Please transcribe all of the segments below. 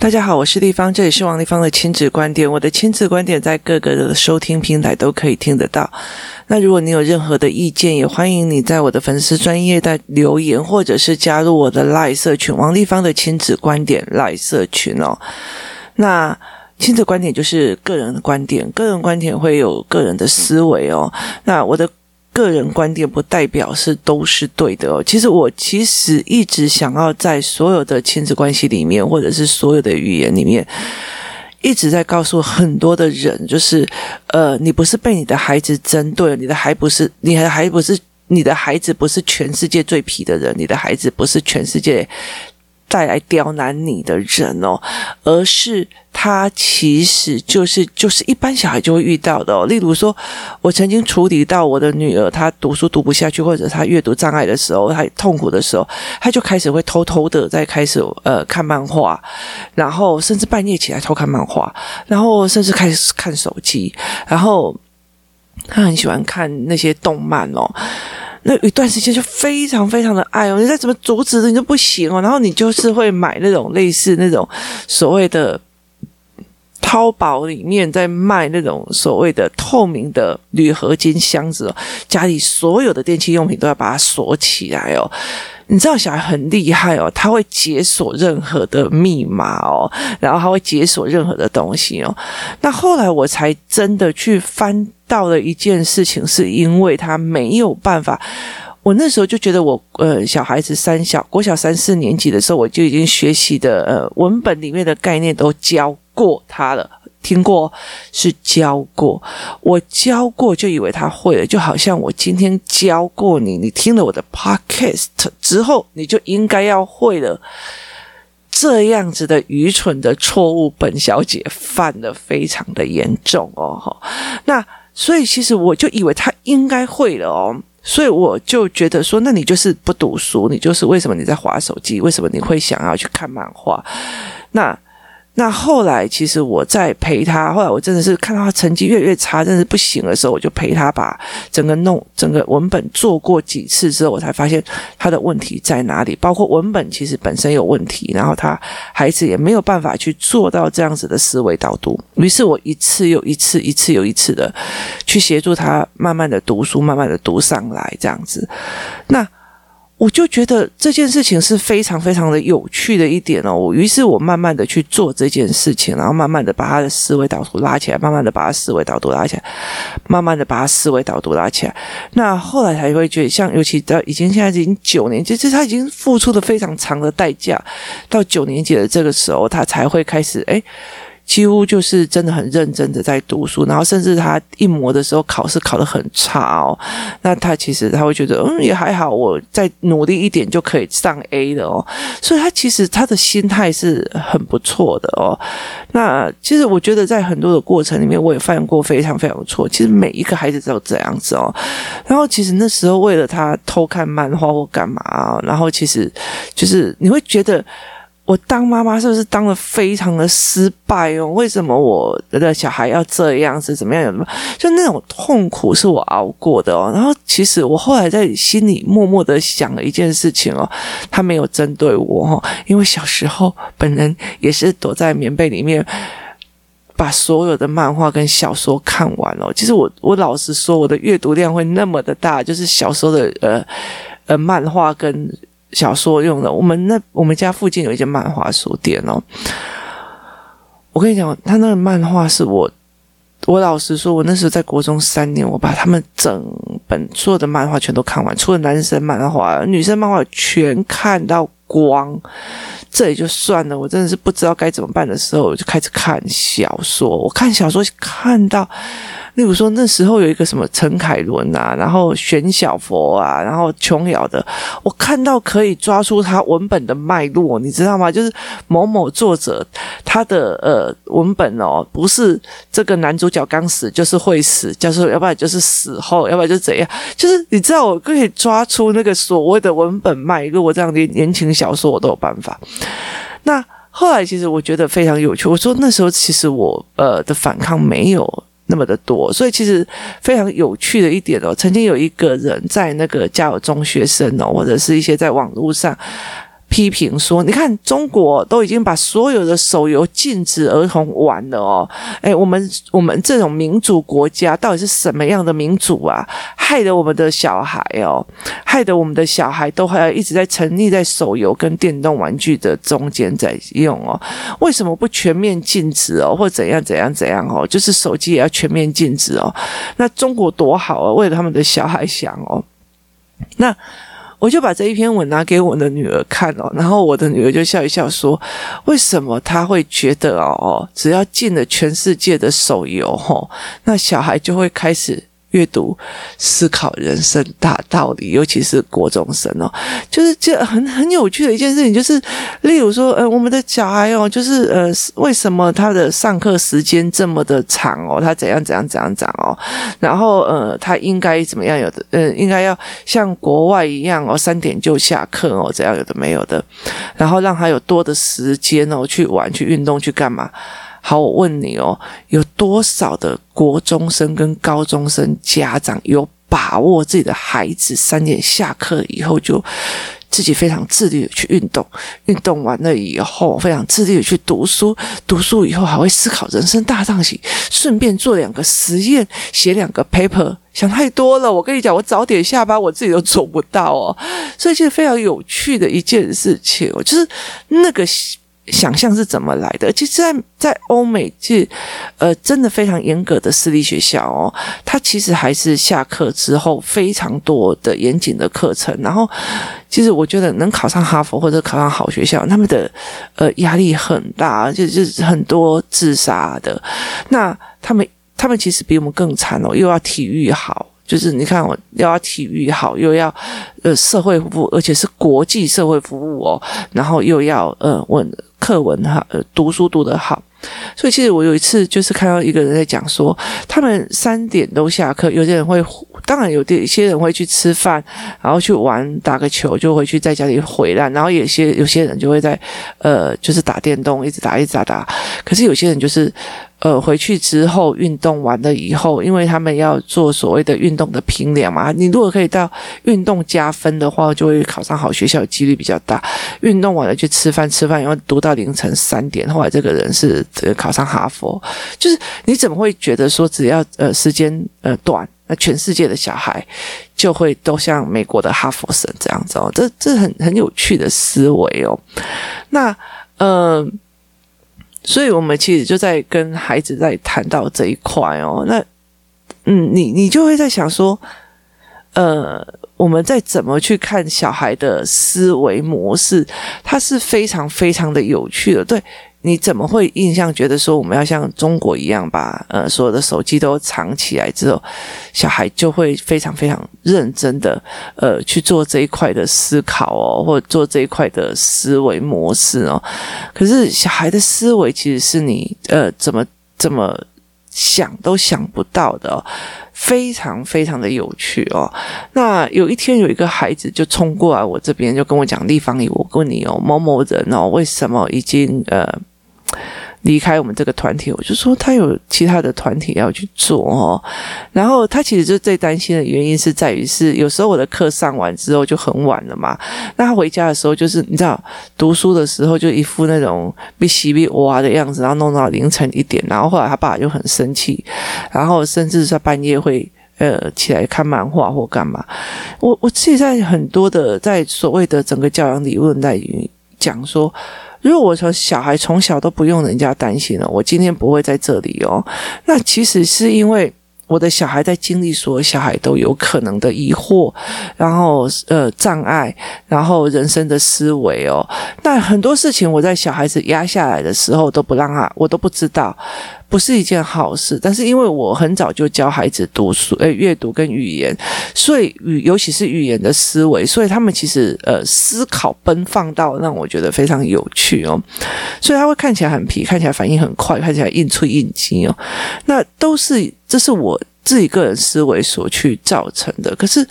大家好，我是丽芳，这里是王立芳的亲子观点。我的亲子观点在各个的收听平台都可以听得到。那如果你有任何的意见，也欢迎你在我的粉丝专页的留言，或者是加入我的赖社群王立芳的亲子观点赖社群哦。那亲子观点就是个人的观点，个人观点会有个人的思维哦。那我的。个人观点不代表是都是对的。其实我其实一直想要在所有的亲子关系里面，或者是所有的语言里面，一直在告诉很多的人，就是呃，你不是被你的孩子针对，你的孩不是，你的孩不是，你的孩子不是全世界最皮的人，你的孩子不是全世界。带来刁难你的人哦，而是他其实就是就是一般小孩就会遇到的哦。例如说，我曾经处理到我的女儿，她读书读不下去，或者她阅读障碍的时候，她痛苦的时候，她就开始会偷偷的在开始呃看漫画，然后甚至半夜起来偷看漫画，然后甚至开始看手机，然后她很喜欢看那些动漫哦。那一段时间就非常非常的爱哦，你再怎么阻止你都不行哦，然后你就是会买那种类似那种所谓的淘宝里面在卖那种所谓的透明的铝合金箱子哦，家里所有的电器用品都要把它锁起来哦。你知道小孩很厉害哦，他会解锁任何的密码哦，然后他会解锁任何的东西哦。那后来我才真的去翻到了一件事情，是因为他没有办法。我那时候就觉得我呃小孩子三小国小三四年级的时候，我就已经学习的呃文本里面的概念都教过他了。听过是教过，我教过就以为他会了，就好像我今天教过你，你听了我的 podcast 之后，你就应该要会了。这样子的愚蠢的错误，本小姐犯得非常的严重哦。那所以其实我就以为他应该会了哦，所以我就觉得说，那你就是不读书，你就是为什么你在滑手机？为什么你会想要去看漫画？那。那后来，其实我在陪他。后来我真的是看到他成绩越来越差，真的是不行的时候，我就陪他把整个弄整个文本做过几次之后，我才发现他的问题在哪里。包括文本其实本身有问题，然后他孩子也没有办法去做到这样子的思维导读。于是我一次又一次，一次又一次的去协助他，慢慢的读书，慢慢的读上来，这样子。那。我就觉得这件事情是非常非常的有趣的一点哦，我于是我慢慢的去做这件事情，然后慢慢的把他的思维导图拉起来，慢慢的把他思维导图拉起来，慢慢的把他思维导图拉起来。那后来才会觉得，像尤其到已经现在已经九年，其实他已经付出了非常长的代价，到九年级的这个时候，他才会开始诶几乎就是真的很认真的在读书，然后甚至他一模的时候考试考得很差哦，那他其实他会觉得嗯也还好，我再努力一点就可以上 A 的哦，所以他其实他的心态是很不错的哦。那其实我觉得在很多的过程里面，我也犯过非常非常错。其实每一个孩子都这样子哦。然后其实那时候为了他偷看漫画或干嘛，然后其实就是你会觉得。我当妈妈是不是当得非常的失败哦？为什么我的小孩要这样子？怎么样？有什么？就那种痛苦是我熬过的哦。然后其实我后来在心里默默的想了一件事情哦，他没有针对我哦，因为小时候本人也是躲在棉被里面，把所有的漫画跟小说看完了。其实我我老实说，我的阅读量会那么的大，就是小时候的呃呃漫画跟。小说用的，我们那我们家附近有一间漫画书店哦。我跟你讲，他那个漫画是我，我老实说，我那时候在国中三年，我把他们整本所有的漫画全都看完，除了男生漫画，女生漫画全看到光。这也就算了，我真的是不知道该怎么办的时候，我就开始看小说。我看小说看到。例如说，那时候有一个什么陈凯伦啊，然后玄小佛啊，然后琼瑶的，我看到可以抓出他文本的脉络，你知道吗？就是某某作者他的呃文本哦，不是这个男主角刚死就是会死，就是要不然就是死后，要不然就怎样，就是你知道我可以抓出那个所谓的文本脉络，这样的言情小说我都有办法。那后来其实我觉得非常有趣，我说那时候其实我呃的反抗没有。那么的多，所以其实非常有趣的一点哦，曾经有一个人在那个教中学生哦，或者是一些在网络上批评说：“你看，中国都已经把所有的手游禁止儿童玩了哦，诶，我们我们这种民主国家到底是什么样的民主啊？害得我们的小孩哦，害得我们的小孩都还要一直在沉溺在手游跟电动玩具的中间在用哦。为什么不全面禁止哦，或怎样怎样怎样哦？就是手机也要全面禁止哦。那中国多好啊，为了他们的小孩想哦，那。”我就把这一篇文拿给我的女儿看哦，然后我的女儿就笑一笑说：“为什么她会觉得哦，只要进了全世界的手游哦，那小孩就会开始。”阅读、思考人生大道理，尤其是国中生哦，就是这很很有趣的一件事情，就是例如说，呃，我们的小孩哦，就是呃，为什么他的上课时间这么的长哦？他怎样怎样怎样讲哦？然后呃，他应该怎么样？有的呃，应该要像国外一样哦，三点就下课哦，这样有的没有的，然后让他有多的时间哦，去玩、去运动、去干嘛？好，我问你哦，有多少的国中生跟高中生家长有把握自己的孩子三点下课以后就自己非常自律的去运动，运动完了以后非常自律的去读书，读书以后还会思考人生大道理，顺便做两个实验，写两个 paper，想太多了。我跟你讲，我早点下班，我自己都做不到哦。所以，其实非常有趣的一件事情，就是那个。想象是怎么来的？其实在，在欧美，其实呃，真的非常严格的私立学校哦，它其实还是下课之后非常多的严谨的课程。然后，其实我觉得能考上哈佛或者考上好学校，他们的呃压力很大，就就是很多自杀的。那他们他们其实比我们更惨哦，又要体育好。就是你看，我又要体育好，又要呃社会服务，而且是国际社会服务哦，然后又要呃问课文哈，呃读书读得好。所以其实我有一次就是看到一个人在讲说，他们三点都下课，有些人会，当然有的一些人会去吃饭，然后去玩打个球，就回去在家里回来，然后有些有些人就会在呃就是打电动，一直打一直打打。可是有些人就是。呃，回去之后运动完了以后，因为他们要做所谓的运动的评量嘛，你如果可以到运动加分的话，就会考上好学校，几率比较大。运动完了去吃饭，吃饭然后读到凌晨三点，后来这个人是考上哈佛。就是你怎么会觉得说只要呃时间呃短，那全世界的小孩就会都像美国的哈佛生这样子哦？这这很很有趣的思维哦。那呃。所以，我们其实就在跟孩子在谈到这一块哦。那，嗯，你你就会在想说，呃，我们在怎么去看小孩的思维模式？它是非常非常的有趣的，对。你怎么会印象觉得说我们要像中国一样把呃所有的手机都藏起来之后，小孩就会非常非常认真的呃去做这一块的思考哦，或做这一块的思维模式哦。可是小孩的思维其实是你呃怎么怎么想都想不到的哦，非常非常的有趣哦。那有一天有一个孩子就冲过来我这边就跟我讲：“立方体，我问你哦，某某人哦，为什么已经呃。”离开我们这个团体，我就说他有其他的团体要去做哦。然后他其实就最担心的原因是在于是有时候我的课上完之后就很晚了嘛。那他回家的时候就是你知道读书的时候就一副那种被洗被挖的样子，然后弄到凌晨一点。然后后来他爸就很生气，然后甚至在半夜会呃起来看漫画或干嘛。我我自己在很多的在所谓的整个教养理论在讲说。如果我说小孩从小都不用人家担心了，我今天不会在这里哦。那其实是因为我的小孩在经历所有小孩都有可能的疑惑，然后呃障碍，然后人生的思维哦。那很多事情我在小孩子压下来的时候都不让他，我都不知道。不是一件好事，但是因为我很早就教孩子读书、诶阅读跟语言，所以语尤其是语言的思维，所以他们其实呃思考奔放到让我觉得非常有趣哦，所以他会看起来很皮，看起来反应很快，看起来应出应激哦，那都是这是我。自己个人思维所去造成的。可是。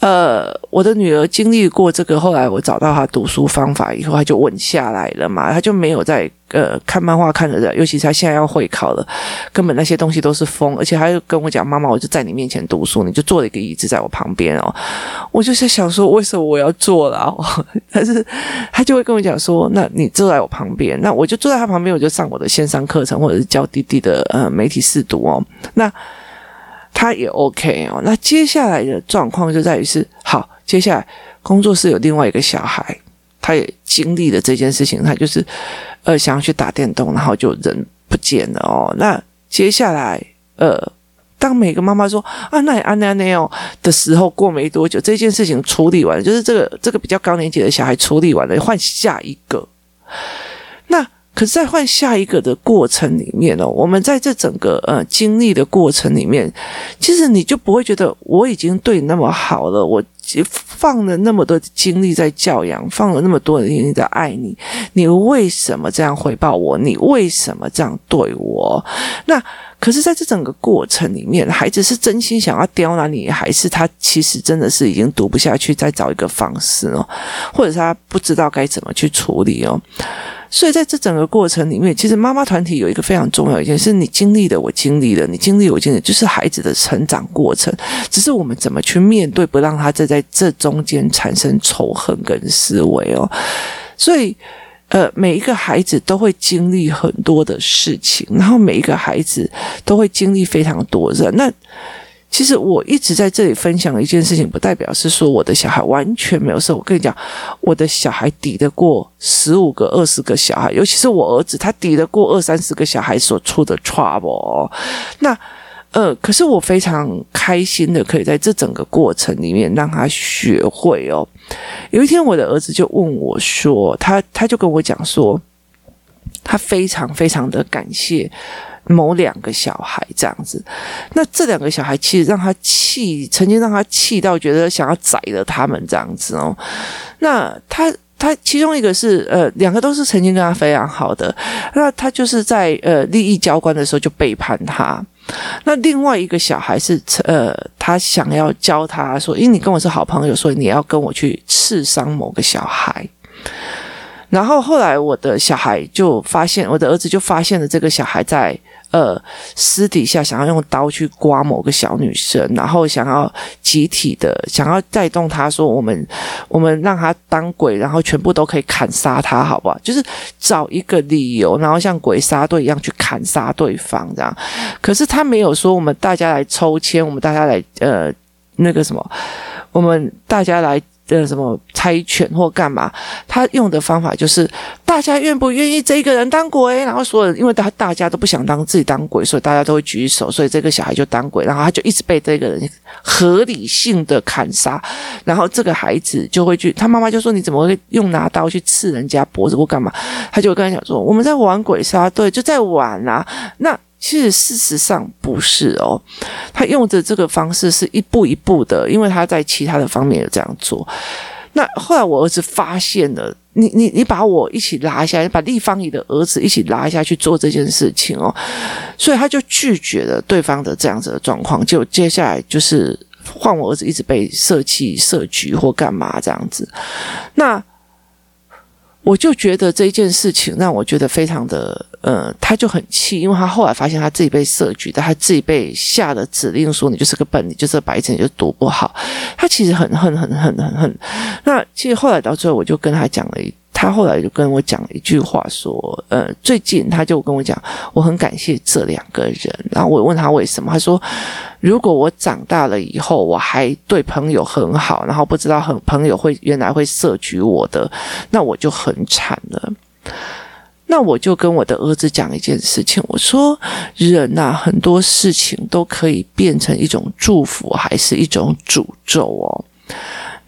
呃，我的女儿经历过这个，后来我找到她读书方法以后，她就稳下来了嘛，她就没有再呃看漫画看的，尤其是她现在要会考了，根本那些东西都是疯，而且她又跟我讲，妈妈，我就在你面前读书，你就坐了一个椅子在我旁边哦，我就在想说，为什么我要坐了？但是她就会跟我讲说，那你坐在我旁边，那我就坐在她旁边，我就上我的线上课程，或者是教弟弟的呃媒体试读哦，那。他也 OK 哦，那接下来的状况就在于是，好，接下来工作室有另外一个小孩，他也经历了这件事情，他就是呃想要去打电动，然后就人不见了哦。那接下来呃，当每个妈妈说啊，那也安那那哦的时候，过没多久，这件事情处理完，就是这个这个比较高年级的小孩处理完了，换下一个，可是，在换下一个的过程里面哦，我们在这整个呃经历的过程里面，其实你就不会觉得我已经对你那么好了，我放了那么多精力在教养，放了那么多的精力在爱你，你为什么这样回报我？你为什么这样对我？那可是，在这整个过程里面，孩子是真心想要刁难你，还是他其实真的是已经读不下去，再找一个方式哦，或者是他不知道该怎么去处理哦？所以在这整个过程里面，其实妈妈团体有一个非常重要一件事：你经历的，我经历了；你经历，我经历，就是孩子的成长过程。只是我们怎么去面对，不让他再在这中间产生仇恨跟思维哦。所以，呃，每一个孩子都会经历很多的事情，然后每一个孩子都会经历非常多的。那其实我一直在这里分享的一件事情，不代表是说我的小孩完全没有事。我跟你讲，我的小孩抵得过十五个、二十个小孩，尤其是我儿子，他抵得过二三十个小孩所出的 trouble。那呃，可是我非常开心的，可以在这整个过程里面让他学会哦。有一天，我的儿子就问我说：“他他就跟我讲说，他非常非常的感谢。”某两个小孩这样子，那这两个小孩其实让他气，曾经让他气到觉得想要宰了他们这样子哦。那他他其中一个是呃，两个都是曾经跟他非常好的，那他就是在呃利益交关的时候就背叛他。那另外一个小孩是呃，他想要教他说，因为你跟我是好朋友，所以你要跟我去刺伤某个小孩。然后后来我的小孩就发现，我的儿子就发现了这个小孩在。呃，私底下想要用刀去刮某个小女生，然后想要集体的想要带动他说，我们我们让他当鬼，然后全部都可以砍杀他，好不好？就是找一个理由，然后像鬼杀队一样去砍杀对方这样。可是他没有说我们大家来抽签，我们大家来呃那个什么，我们大家来。的什么猜拳或干嘛？他用的方法就是大家愿不愿意这个人当鬼？然后所有人，因为他大家都不想当自己当鬼，所以大家都会举手，所以这个小孩就当鬼，然后他就一直被这个人合理性的砍杀，然后这个孩子就会去，他妈妈就说：“你怎么会用拿刀去刺人家脖子或干嘛？”他就跟他讲说：“我们在玩鬼杀队，就在玩啊。”那。其实事实上不是哦，他用的这个方式是一步一步的，因为他在其他的方面有这样做。那后来我儿子发现了，你你你把我一起拉下来，你把立方体的儿子一起拉下去做这件事情哦，所以他就拒绝了对方的这样子的状况，就接下来就是换我儿子一直被设计设局或干嘛这样子，那。我就觉得这件事情让我觉得非常的，呃，他就很气，因为他后来发现他自己被设局的，他自己被下了指令说，你就是个笨，你就是个白痴，你就读不好。他其实很恨很恨很恨。那其实后来到最后，我就跟他讲了一。他后来就跟我讲了一句话，说：“呃，最近他就跟我讲，我很感谢这两个人。然后我问他为什么，他说：如果我长大了以后，我还对朋友很好，然后不知道很朋友会原来会设局我的，那我就很惨了。那我就跟我的儿子讲一件事情，我说：人呐，很多事情都可以变成一种祝福，还是一种诅咒哦。”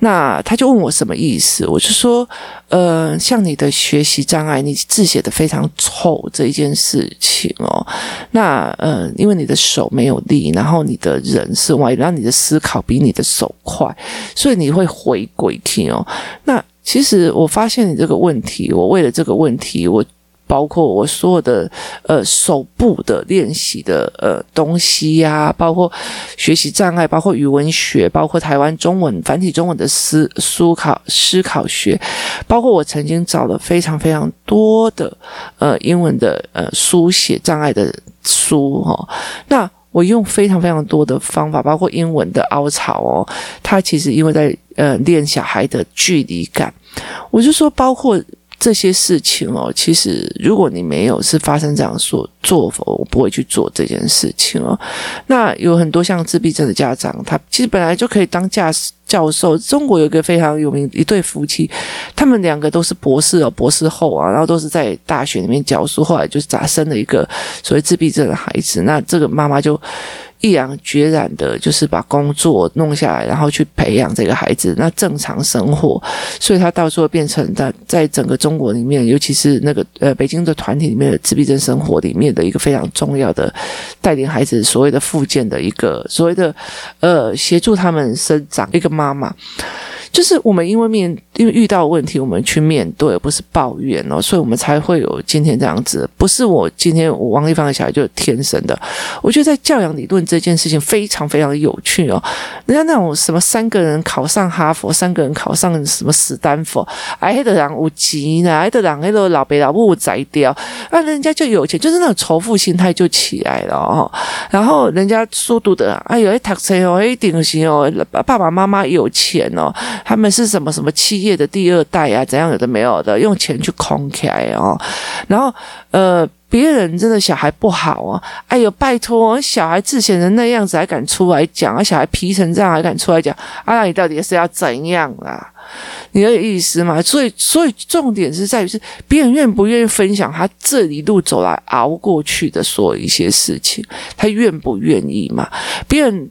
那他就问我什么意思，我就说，呃，像你的学习障碍，你字写得非常丑这一件事情哦，那呃，因为你的手没有力，然后你的人是歪，然后你的思考比你的手快，所以你会回归听哦。那其实我发现你这个问题，我为了这个问题，我。包括我所有的呃手部的练习的呃东西呀、包括学习障碍，包括语文学，包括台湾中文繁体中文的思思考思考学，包括我曾经找了非常非常多的呃英文的呃书写障碍的书哈、哦，那。我用非常非常多的方法，包括英文的凹槽哦，它其实因为在呃练小孩的距离感，我就说包括这些事情哦，其实如果你没有是发生这样说做法，我不会去做这件事情哦。那有很多像自闭症的家长，他其实本来就可以当驾驶。教授，中国有一个非常有名一对夫妻，他们两个都是博士哦，博士后啊，然后都是在大学里面教书，后来就是咋生了一个所谓自闭症的孩子，那这个妈妈就。毅然决然的，就是把工作弄下来，然后去培养这个孩子，那正常生活，所以他到时候变成在在整个中国里面，尤其是那个呃北京的团体里面的自闭症生活里面的一个非常重要的带领孩子所谓的复健的一个所谓的呃协助他们生长一个妈妈。就是我们因为面因为遇到问题，我们去面对，不是抱怨哦，所以我们才会有今天这样子。不是我今天王丽芳的小孩就是天生的。我觉得在教养理论这件事情非常非常有趣哦。人家那种什么三个人考上哈佛，三个人考上什么史丹佛，哎，的人无钱呢，哎的人那个老被老母宰掉，那人家就有钱，就是那种仇富心态就起来了哦。然后人家书读的，哎呦，哎读书哦，哎顶行哦，爸爸妈妈有钱哦。他们是什么什么企业的第二代啊？怎样有的没有的，用钱去空开哦。然后呃，别人真的小孩不好啊，哎呦，拜托，小孩自显成那样子还敢出来讲啊？小孩皮成这样还敢出来讲？啊，那你到底是要怎样啦？你有意思吗？所以，所以重点是在于是别人愿不愿意分享他这一路走来熬过去的所有一些事情，他愿不愿意嘛？别人。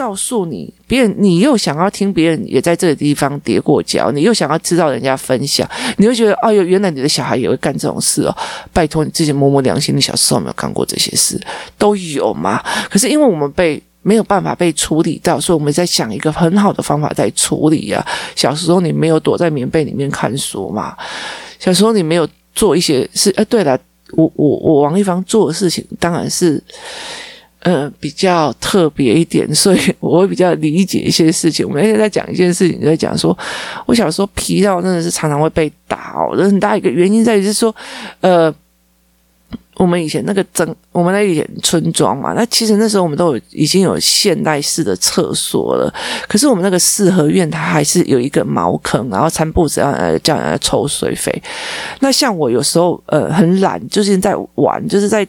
告诉你，别人你又想要听别人也在这个地方跌过跤，你又想要知道人家分享，你会觉得，哎呦，原来你的小孩也会干这种事哦！拜托你自己摸摸良心，你小时候有没有干过这些事？都有吗？可是因为我们被没有办法被处理到，所以我们在想一个很好的方法在处理呀、啊。小时候你没有躲在棉被里面看书嘛？小时候你没有做一些事？哎，对了，我我我王一芳做的事情当然是。呃，比较特别一点，所以我会比较理解一些事情。我们现在在讲一件事情，就在讲说，我小时候皮到真的是常常会被打哦。很大一个原因在于是说，呃，我们以前那个整，我们那以前村庄嘛，那其实那时候我们都有已经有现代式的厕所了，可是我们那个四合院它还是有一个茅坑，然后餐布子要呃叫人家抽水肥。那像我有时候呃很懒，就是在玩，就是在。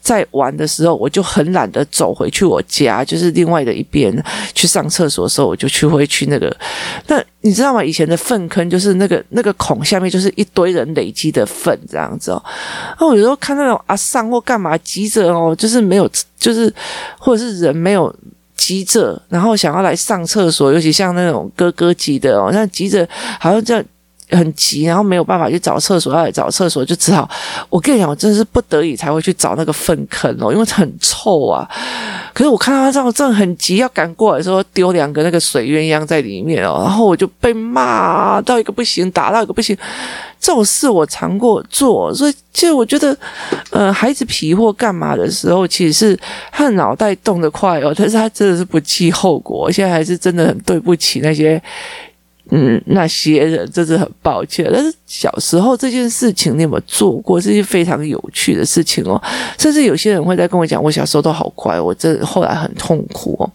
在玩的时候，我就很懒得走回去我家，就是另外的一边去上厕所的时候，我就去回去那个。那你知道吗？以前的粪坑就是那个那个孔下面就是一堆人累积的粪这样子哦。那我有时候看那种阿上或干嘛急着哦，就是没有，就是或者是人没有急着，然后想要来上厕所，尤其像那种哥哥级的哦，那急着好像这样。很急，然后没有办法去找厕所，要来找厕所就只好，我跟你讲，我真的是不得已才会去找那个粪坑哦，因为很臭啊。可是我看到他这样，真的很急，要赶过来时候丢两个那个水鸳鸯在里面哦，然后我就被骂到一个不行，打到一个不行。这种事我常过做，所以其实我觉得，呃，孩子皮或干嘛的时候，其实是他的脑袋动得快哦，但是他真的是不计后果。现在还是真的很对不起那些。嗯，那些人真是很抱歉。但是小时候这件事情，你有没有做过？这些非常有趣的事情哦。甚至有些人会在跟我讲，我小时候都好乖，我这后来很痛苦哦。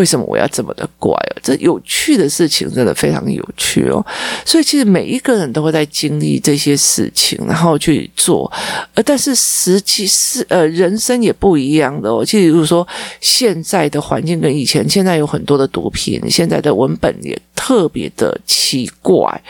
为什么我要这么的怪哦？这有趣的事情真的非常有趣哦。所以其实每一个人都会在经历这些事情，然后去做。呃，但是实际是呃，人生也不一样的哦。其实如果说现在的环境跟以前，现在有很多的毒品，现在的文本也特别的奇怪，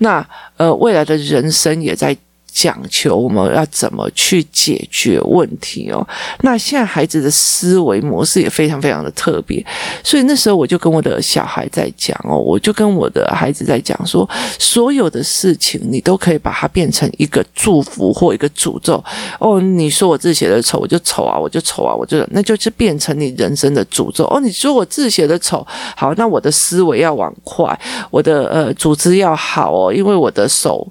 那呃，未来的人生也在。讲求我们要怎么去解决问题哦。那现在孩子的思维模式也非常非常的特别，所以那时候我就跟我的小孩在讲哦，我就跟我的孩子在讲说，所有的事情你都可以把它变成一个祝福或一个诅咒哦。你说我字写的丑，我就丑啊，我就丑啊，我就那就是变成你人生的诅咒哦。你说我字写的丑，好，那我的思维要往快，我的呃组织要好哦，因为我的手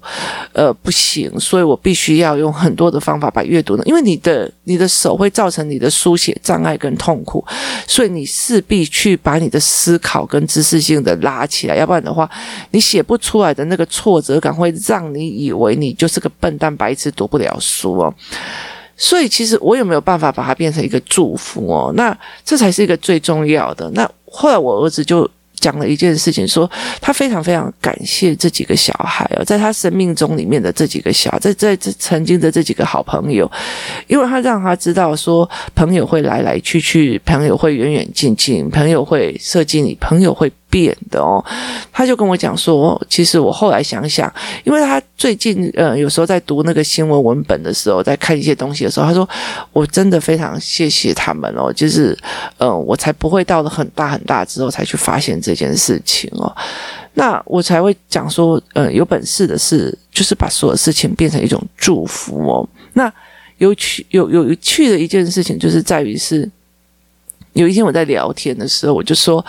呃不行，所所以我必须要用很多的方法把阅读呢，因为你的你的手会造成你的书写障碍跟痛苦，所以你势必去把你的思考跟知识性的拉起来，要不然的话，你写不出来的那个挫折感会让你以为你就是个笨蛋白痴，读不了书哦。所以其实我有没有办法把它变成一个祝福哦？那这才是一个最重要的。那后来我儿子就。讲了一件事情，说他非常非常感谢这几个小孩哦，在他生命中里面的这几个小，在在这曾经的这几个好朋友，因为他让他知道说，朋友会来来去去，朋友会远远近近，朋友会设计你，朋友会。变的哦，他就跟我讲说，其实我后来想想，因为他最近呃有时候在读那个新闻文本的时候，在看一些东西的时候，他说我真的非常谢谢他们哦，就是呃我才不会到了很大很大之后才去发现这件事情哦，那我才会讲说，呃有本事的是就是把所有事情变成一种祝福哦。那有趣有有趣的一件事情就是在于是。有一天我在聊天的时候，我就说，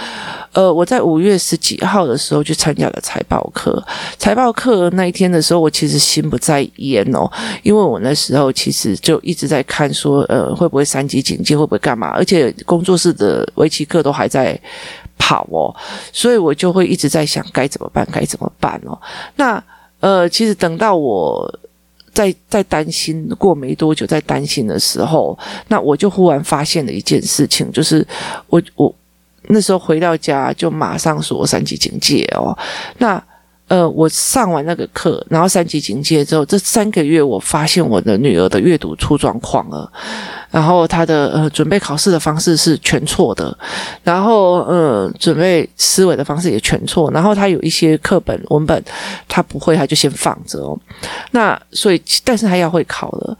呃，我在五月十几号的时候去参加了财报课。财报课那一天的时候，我其实心不在焉哦，因为我那时候其实就一直在看说，呃，会不会三级警戒，会不会干嘛？而且工作室的围棋课都还在跑哦，所以我就会一直在想该怎么办，该怎么办哦。那呃，其实等到我。在在担心过没多久，在担心的时候，那我就忽然发现了一件事情，就是我我那时候回到家就马上说三级警戒哦，那。呃，我上完那个课，然后三级警戒之后，这三个月我发现我的女儿的阅读出状况了，然后她的呃准备考试的方式是全错的，然后呃准备思维的方式也全错，然后她有一些课本文本她不会，她就先放着哦。那所以，但是她要会考了。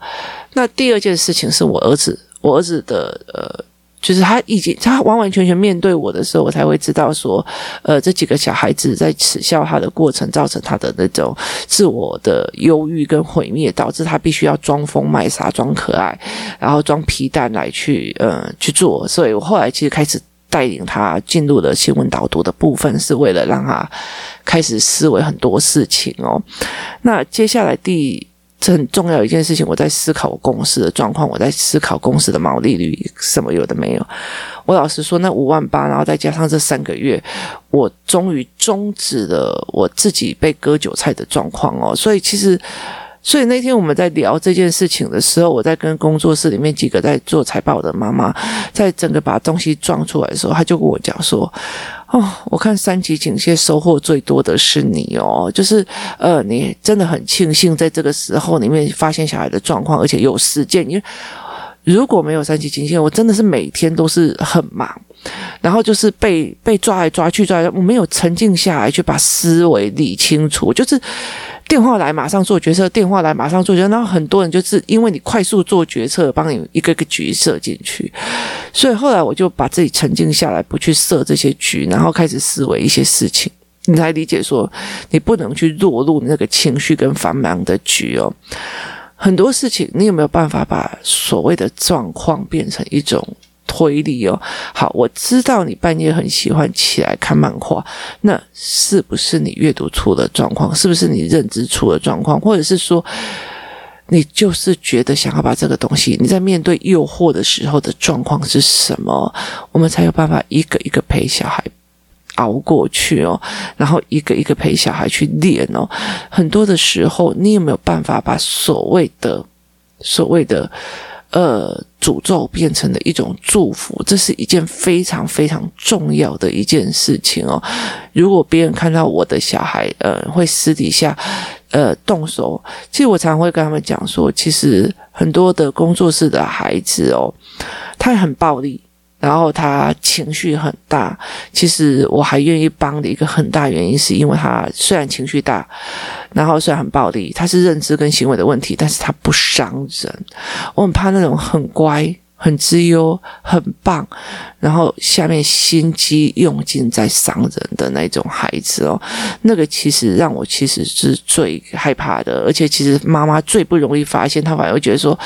那第二件事情是我儿子，我儿子的呃。就是他已经他完完全全面对我的时候，我才会知道说，呃，这几个小孩子在耻笑他的过程，造成他的那种自我的忧郁跟毁灭，导致他必须要装疯卖傻、装可爱，然后装皮蛋来去呃去做。所以我后来其实开始带领他进入了新闻导读的部分，是为了让他开始思维很多事情哦。那接下来第。这很重要一件事情，我在思考我公司的状况，我在思考公司的毛利率什么有的没有。我老实说，那五万八，然后再加上这三个月，我终于终止了我自己被割韭菜的状况哦。所以其实，所以那天我们在聊这件事情的时候，我在跟工作室里面几个在做财报的妈妈，在整个把东西装出来的时候，他就跟我讲说。哦，我看三级警戒收获最多的是你哦，就是呃，你真的很庆幸在这个时候里面发现小孩的状况，而且有时间。因为如果没有三级警戒，我真的是每天都是很忙，然后就是被被抓来抓去抓来，我没有沉静下来去把思维理清楚，就是。电话来马上做决策，电话来马上做决策，然后很多人就是因为你快速做决策，帮你一个个局设进去，所以后来我就把自己沉静下来，不去设这些局，然后开始思维一些事情，你才理解说你不能去落入那个情绪跟繁忙的局哦。很多事情你有没有办法把所谓的状况变成一种？推理哦，好，我知道你半夜很喜欢起来看漫画，那是不是你阅读出了状况？是不是你认知出了状况？或者是说，你就是觉得想要把这个东西，你在面对诱惑的时候的状况是什么？我们才有办法一个一个陪小孩熬过去哦，然后一个一个陪小孩去练哦。很多的时候，你有没有办法把所谓的所谓的？呃，诅咒变成了一种祝福，这是一件非常非常重要的一件事情哦。如果别人看到我的小孩，呃，会私底下，呃，动手，其实我常会跟他们讲说，其实很多的工作室的孩子哦，他很暴力。然后他情绪很大，其实我还愿意帮的一个很大原因，是因为他虽然情绪大，然后虽然很暴力，他是认知跟行为的问题，但是他不伤人。我很怕那种很乖。很自由，很棒，然后下面心机用尽在伤人的那种孩子哦，那个其实让我其实是最害怕的，而且其实妈妈最不容易发现，她反而会觉得说，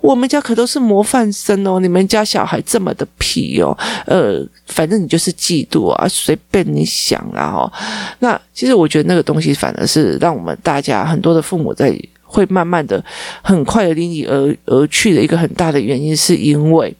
我们家可都是模范生哦，你们家小孩这么的皮哦，呃，反正你就是嫉妒啊，随便你想啊，哦，那其实我觉得那个东西反而是让我们大家很多的父母在。会慢慢的、很快的离你而而去的一个很大的原因，是因为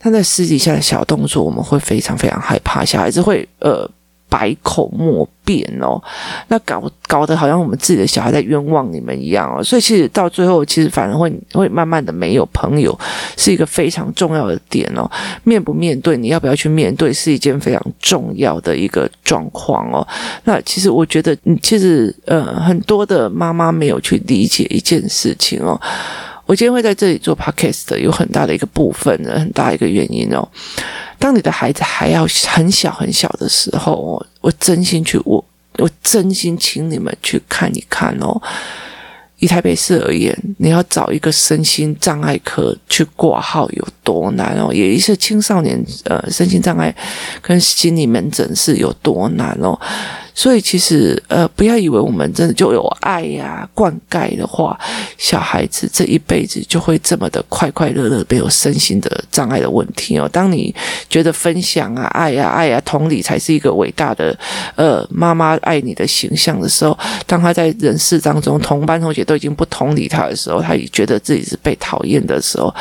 他在私底下的小动作，我们会非常非常害怕，小孩子会呃。百口莫辩哦，那搞搞得好像我们自己的小孩在冤枉你们一样哦，所以其实到最后，其实反而会会慢慢的没有朋友，是一个非常重要的点哦。面不面对，你要不要去面对，是一件非常重要的一个状况哦。那其实我觉得，其实呃，很多的妈妈没有去理解一件事情哦。我今天会在这里做 podcast，有很大的一个部分，很大一个原因哦。当你的孩子还要很小很小的时候，我我真心去我我真心请你们去看一看哦。以台北市而言，你要找一个身心障碍科去挂号有多难哦？也是青少年呃身心障碍跟心理门诊是有多难哦？所以其实，呃，不要以为我们真的就有爱呀、灌溉的话，小孩子这一辈子就会这么的快快乐乐，没有身心的障碍的问题哦。当你觉得分享啊、爱呀、爱呀、同理才是一个伟大的，呃，妈妈爱你的形象的时候，当他在人世当中，同班同学都已经不同理他的时候，他也觉得自己是被讨厌的时候，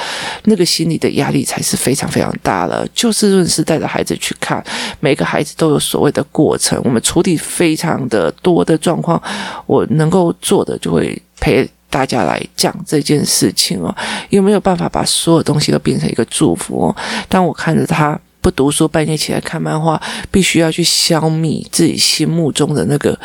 那个心理的压力才是非常非常大了。就事论事带着孩子去看，每个孩子都有所谓的过程，我们处理。非常的多的状况，我能够做的就会陪大家来讲这件事情哦。有没有办法把所有东西都变成一个祝福哦？当我看着他不读书，半夜起来看漫画，必须要去消灭自己心目中的那个。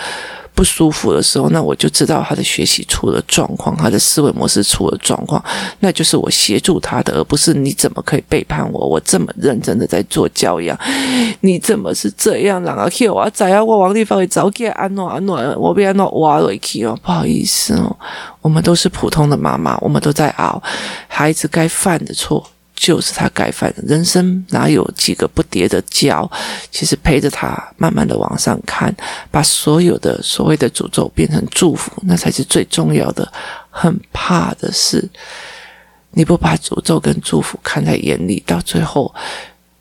不舒服的时候，那我就知道他的学习出了状况，他的思维模式出了状况，那就是我协助他的，而不是你怎么可以背叛我？我这么认真的在做教养，你怎么是这样？然后我啊，在啊，我往地方会早给安诺安诺，我被安诺挖了一气哦，不好意思哦，我们都是普通的妈妈，我们都在熬，孩子该犯的错。就是他该犯的，人生哪有几个不跌的跤？其实陪着他慢慢的往上看，把所有的所谓的诅咒变成祝福，那才是最重要的。很怕的是，你不把诅咒跟祝福看在眼里，到最后，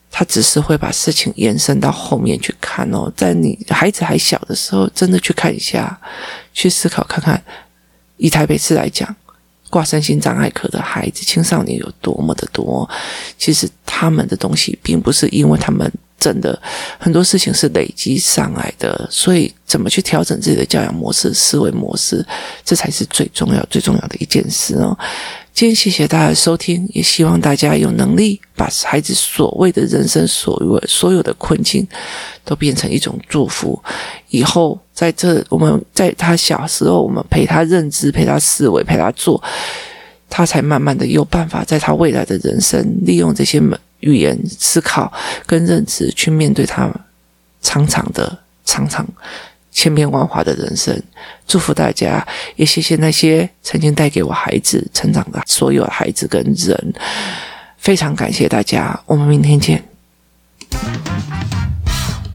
他只是会把事情延伸到后面去看哦。在你孩子还小的时候，真的去看一下，去思考看看，以台北市来讲。挂身心障碍科的孩子、青少年有多么的多？其实他们的东西并不是因为他们真的很多事情是累积上来的，所以怎么去调整自己的教养模式、思维模式，这才是最重要、最重要的一件事哦。今天谢谢大家的收听，也希望大家有能力把孩子所谓的人生所谓所有的困境都变成一种祝福。以后在这，我们在他小时候，我们陪他认知、陪他思维、陪他做，他才慢慢的有办法在他未来的人生，利用这些语言思考跟认知去面对他长长的、长长。千变万化的人生，祝福大家，也谢谢那些曾经带给我孩子成长的所有孩子跟人，非常感谢大家，我们明天见。